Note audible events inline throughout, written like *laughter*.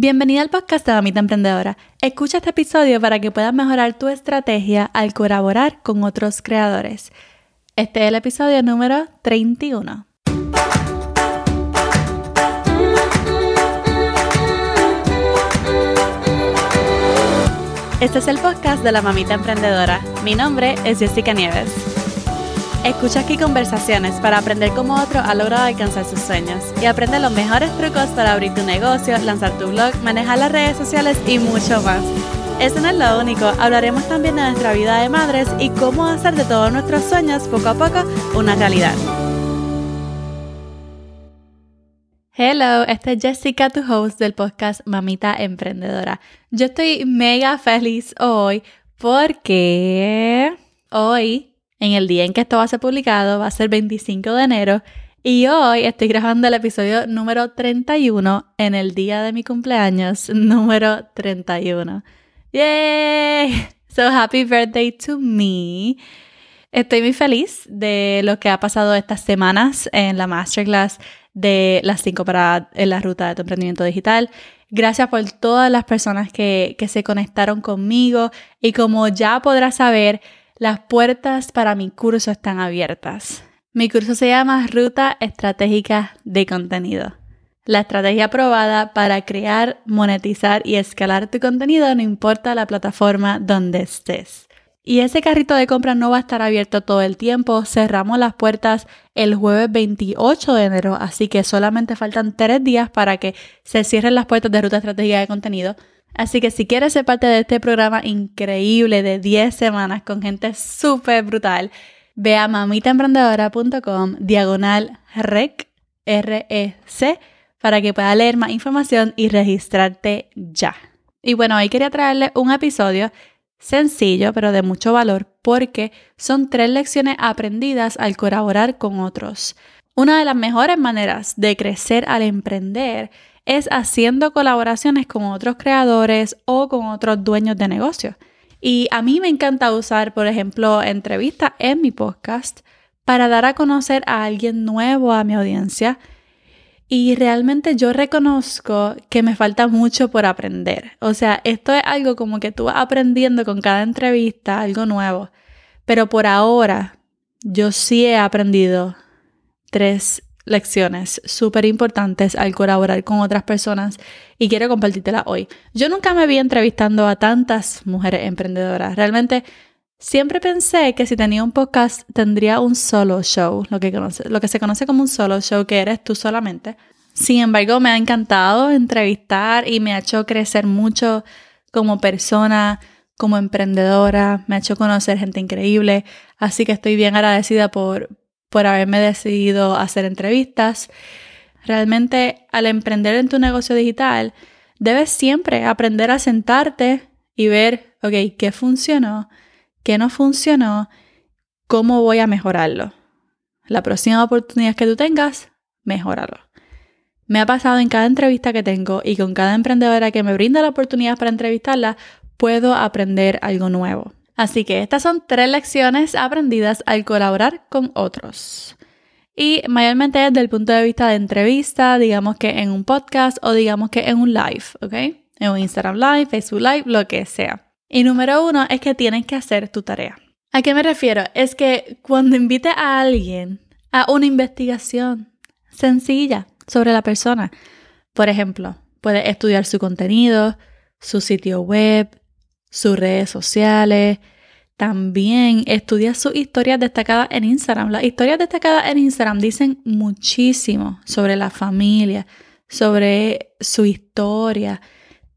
Bienvenida al podcast de Mamita Emprendedora. Escucha este episodio para que puedas mejorar tu estrategia al colaborar con otros creadores. Este es el episodio número 31. Este es el podcast de la Mamita Emprendedora. Mi nombre es Jessica Nieves. Escucha aquí conversaciones para aprender cómo otro ha logrado alcanzar sus sueños y aprende los mejores trucos para abrir tu negocio, lanzar tu blog, manejar las redes sociales y mucho más. Eso no es lo único, hablaremos también de nuestra vida de madres y cómo hacer de todos nuestros sueños poco a poco una realidad. Hello, esta es Jessica, tu host del podcast Mamita Emprendedora. Yo estoy mega feliz hoy porque hoy en el día en que esto va a ser publicado, va a ser 25 de enero. Y hoy estoy grabando el episodio número 31 en el día de mi cumpleaños, *laughs* número 31. ¡Yay! So happy birthday to me. Estoy muy feliz de lo que ha pasado estas semanas en la masterclass de las 5 para en la ruta de tu emprendimiento digital. Gracias por todas las personas que, que se conectaron conmigo y como ya podrás saber, las puertas para mi curso están abiertas. Mi curso se llama Ruta Estratégica de Contenido. La estrategia aprobada para crear, monetizar y escalar tu contenido no importa la plataforma donde estés. Y ese carrito de compra no va a estar abierto todo el tiempo. Cerramos las puertas el jueves 28 de enero, así que solamente faltan tres días para que se cierren las puertas de Ruta Estratégica de Contenido. Así que si quieres ser parte de este programa increíble de 10 semanas con gente súper brutal, ve a mamitaemprendedora.com diagonal rec, R-E-C, para que puedas leer más información y registrarte ya. Y bueno, hoy quería traerles un episodio sencillo, pero de mucho valor, porque son tres lecciones aprendidas al colaborar con otros. Una de las mejores maneras de crecer al emprender es haciendo colaboraciones con otros creadores o con otros dueños de negocios. Y a mí me encanta usar, por ejemplo, entrevistas en mi podcast para dar a conocer a alguien nuevo a mi audiencia. Y realmente yo reconozco que me falta mucho por aprender. O sea, esto es algo como que tú vas aprendiendo con cada entrevista, algo nuevo. Pero por ahora, yo sí he aprendido tres lecciones súper importantes al colaborar con otras personas y quiero compartírtela hoy. Yo nunca me vi entrevistando a tantas mujeres emprendedoras. Realmente siempre pensé que si tenía un podcast tendría un solo show, lo que, lo que se conoce como un solo show, que eres tú solamente. Sin embargo, me ha encantado entrevistar y me ha hecho crecer mucho como persona, como emprendedora, me ha hecho conocer gente increíble, así que estoy bien agradecida por, por haberme decidido hacer entrevistas. Realmente al emprender en tu negocio digital, debes siempre aprender a sentarte y ver, ok, qué funcionó, qué no funcionó, cómo voy a mejorarlo. La próxima oportunidad que tú tengas, mejóralo. Me ha pasado en cada entrevista que tengo y con cada emprendedora que me brinda la oportunidad para entrevistarla, puedo aprender algo nuevo. Así que estas son tres lecciones aprendidas al colaborar con otros. Y mayormente desde el punto de vista de entrevista, digamos que en un podcast o digamos que en un live, ¿ok? En un Instagram Live, Facebook Live, lo que sea. Y número uno es que tienes que hacer tu tarea. ¿A qué me refiero? Es que cuando invite a alguien a una investigación sencilla sobre la persona, por ejemplo, puedes estudiar su contenido, su sitio web, sus redes sociales. También estudia sus historias destacadas en Instagram. Las historias destacadas en Instagram dicen muchísimo sobre la familia, sobre su historia.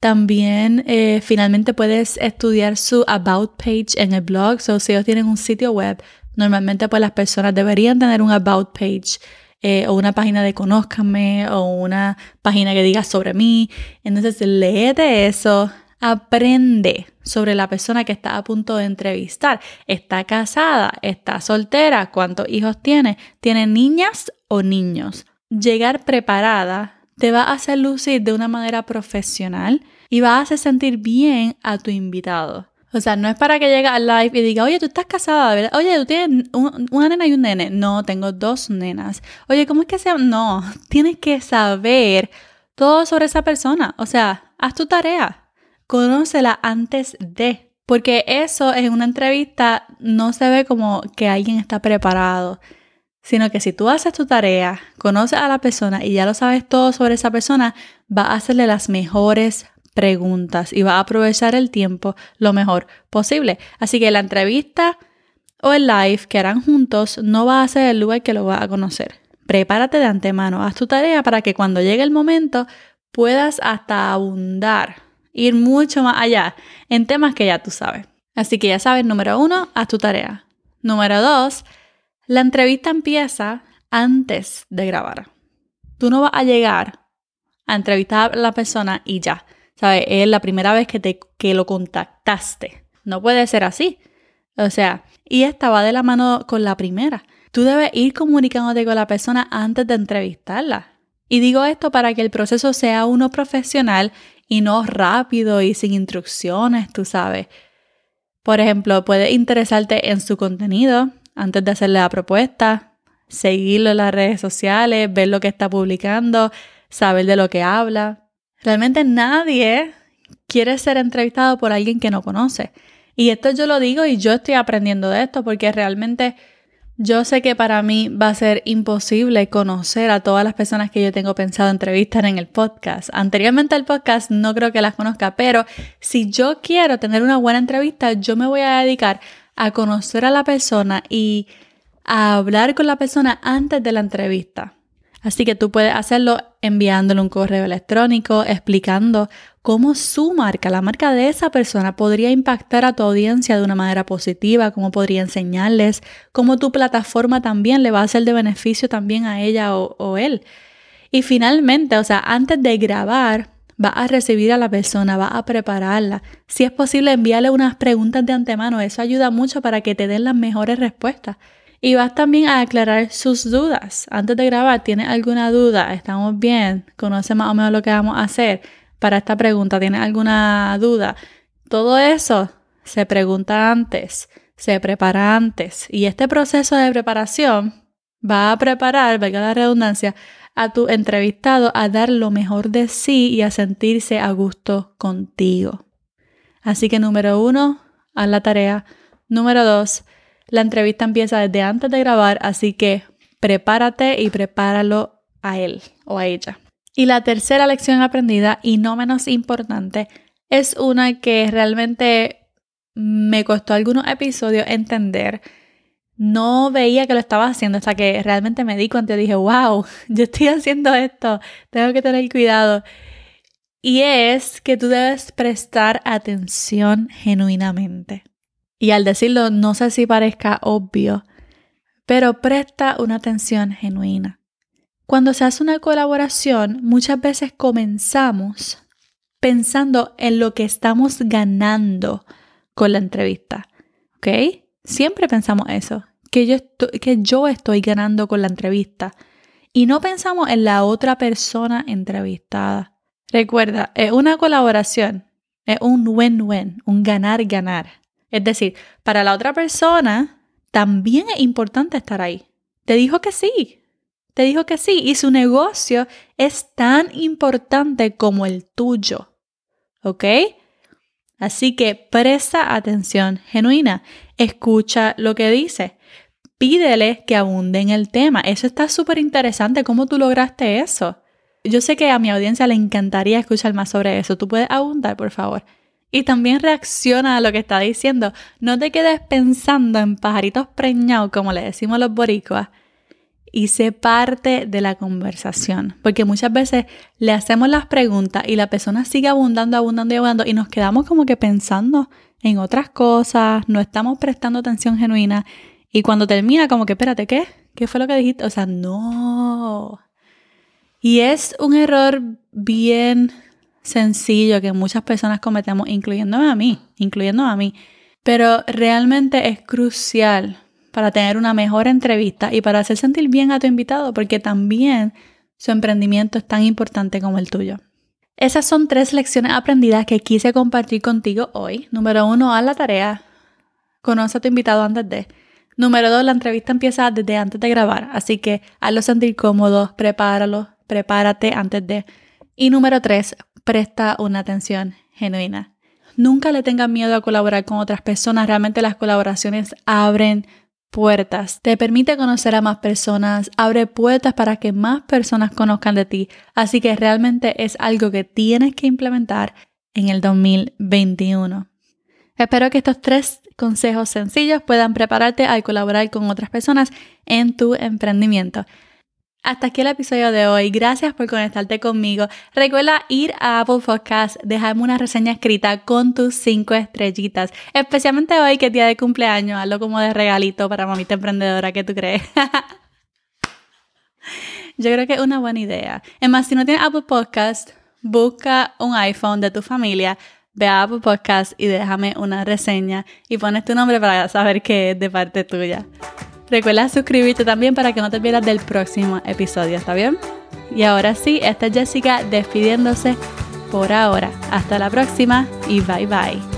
También eh, finalmente puedes estudiar su About page en el blog. So, si ellos tienen un sitio web, normalmente pues las personas deberían tener un About page eh, o una página de Conózcanme o una página que diga sobre mí. Entonces, léete eso, Aprende sobre la persona que está a punto de entrevistar. ¿Está casada? ¿Está soltera? ¿Cuántos hijos tiene? ¿Tiene niñas o niños? Llegar preparada te va a hacer lucir de una manera profesional y va a hacer sentir bien a tu invitado. O sea, no es para que llegue al live y diga, oye, tú estás casada. Oye, tú tienes una nena y un nene. No, tengo dos nenas. Oye, ¿cómo es que se No, tienes que saber todo sobre esa persona. O sea, haz tu tarea, conócela antes de, porque eso en una entrevista no se ve como que alguien está preparado, sino que si tú haces tu tarea, conoces a la persona y ya lo sabes todo sobre esa persona, va a hacerle las mejores preguntas y va a aprovechar el tiempo lo mejor posible. Así que la entrevista o el live que harán juntos no va a ser el lugar que lo va a conocer. Prepárate de antemano, haz tu tarea para que cuando llegue el momento puedas hasta abundar, ir mucho más allá en temas que ya tú sabes. Así que ya sabes, número uno, haz tu tarea. Número dos, la entrevista empieza antes de grabar. Tú no vas a llegar a entrevistar a la persona y ya. ¿Sabes? Es la primera vez que, te, que lo contactaste. No puede ser así. O sea, y esta va de la mano con la primera. Tú debes ir comunicándote con la persona antes de entrevistarla. Y digo esto para que el proceso sea uno profesional y no rápido y sin instrucciones, tú sabes. Por ejemplo, puedes interesarte en su contenido antes de hacerle la propuesta, seguirlo en las redes sociales, ver lo que está publicando, saber de lo que habla. Realmente nadie quiere ser entrevistado por alguien que no conoce. Y esto yo lo digo y yo estoy aprendiendo de esto porque realmente yo sé que para mí va a ser imposible conocer a todas las personas que yo tengo pensado entrevistar en el podcast. Anteriormente al podcast no creo que las conozca, pero si yo quiero tener una buena entrevista, yo me voy a dedicar a conocer a la persona y a hablar con la persona antes de la entrevista. Así que tú puedes hacerlo enviándole un correo electrónico explicando cómo su marca, la marca de esa persona, podría impactar a tu audiencia de una manera positiva, cómo podría enseñarles, cómo tu plataforma también le va a ser de beneficio también a ella o, o él. Y finalmente, o sea, antes de grabar, va a recibir a la persona, va a prepararla. Si es posible, envíale unas preguntas de antemano. Eso ayuda mucho para que te den las mejores respuestas. Y vas también a aclarar sus dudas. Antes de grabar, ¿tienes alguna duda? ¿Estamos bien? ¿Conoce más o menos lo que vamos a hacer para esta pregunta? ¿Tienes alguna duda? Todo eso se pregunta antes, se prepara antes. Y este proceso de preparación va a preparar, valga la redundancia, a tu entrevistado a dar lo mejor de sí y a sentirse a gusto contigo. Así que número uno, haz la tarea. Número dos, la entrevista empieza desde antes de grabar, así que prepárate y prepáralo a él o a ella. Y la tercera lección aprendida, y no menos importante, es una que realmente me costó algunos episodios entender. No veía que lo estaba haciendo hasta que realmente me di cuenta y dije, wow, *laughs* yo estoy haciendo esto, tengo que tener cuidado. Y es que tú debes prestar atención genuinamente. Y al decirlo, no sé si parezca obvio, pero presta una atención genuina. Cuando se hace una colaboración, muchas veces comenzamos pensando en lo que estamos ganando con la entrevista. ¿Ok? Siempre pensamos eso, que yo, que yo estoy ganando con la entrevista. Y no pensamos en la otra persona entrevistada. Recuerda, es una colaboración, es un win-win, un ganar-ganar. Es decir, para la otra persona también es importante estar ahí. Te dijo que sí, te dijo que sí y su negocio es tan importante como el tuyo. ¿Ok? Así que presta atención genuina, escucha lo que dice, pídele que abunde en el tema. Eso está súper interesante, ¿cómo tú lograste eso? Yo sé que a mi audiencia le encantaría escuchar más sobre eso. ¿Tú puedes abundar, por favor? Y también reacciona a lo que está diciendo. No te quedes pensando en pajaritos preñados, como le decimos los boricuas, y sé parte de la conversación. Porque muchas veces le hacemos las preguntas y la persona sigue abundando, abundando y abundando y nos quedamos como que pensando en otras cosas, no estamos prestando atención genuina y cuando termina como que, espérate, ¿qué? ¿Qué fue lo que dijiste? O sea, no. Y es un error bien sencillo que muchas personas cometemos, incluyéndome a mí, incluyéndome a mí. Pero realmente es crucial para tener una mejor entrevista y para hacer sentir bien a tu invitado, porque también su emprendimiento es tan importante como el tuyo. Esas son tres lecciones aprendidas que quise compartir contigo hoy. Número uno, haz la tarea. Conoce a tu invitado antes de. Número dos, la entrevista empieza desde antes de grabar, así que hazlo sentir cómodo, prepáralo, prepárate antes de. Y número tres, presta una atención genuina. Nunca le tengan miedo a colaborar con otras personas. Realmente las colaboraciones abren puertas, te permite conocer a más personas, abre puertas para que más personas conozcan de ti. Así que realmente es algo que tienes que implementar en el 2021. Espero que estos tres consejos sencillos puedan prepararte a colaborar con otras personas en tu emprendimiento. Hasta aquí el episodio de hoy. Gracias por conectarte conmigo. Recuerda ir a Apple Podcast, dejarme una reseña escrita con tus cinco estrellitas. Especialmente hoy que es día de cumpleaños, hazlo como de regalito para mamita emprendedora que tú crees. *laughs* Yo creo que es una buena idea. Es más, si no tienes Apple Podcast, busca un iPhone de tu familia, ve a Apple Podcast y déjame una reseña y pones tu nombre para saber que es de parte tuya. Recuerda suscribirte también para que no te pierdas del próximo episodio, ¿está bien? Y ahora sí, esta es Jessica despidiéndose por ahora. Hasta la próxima y bye bye.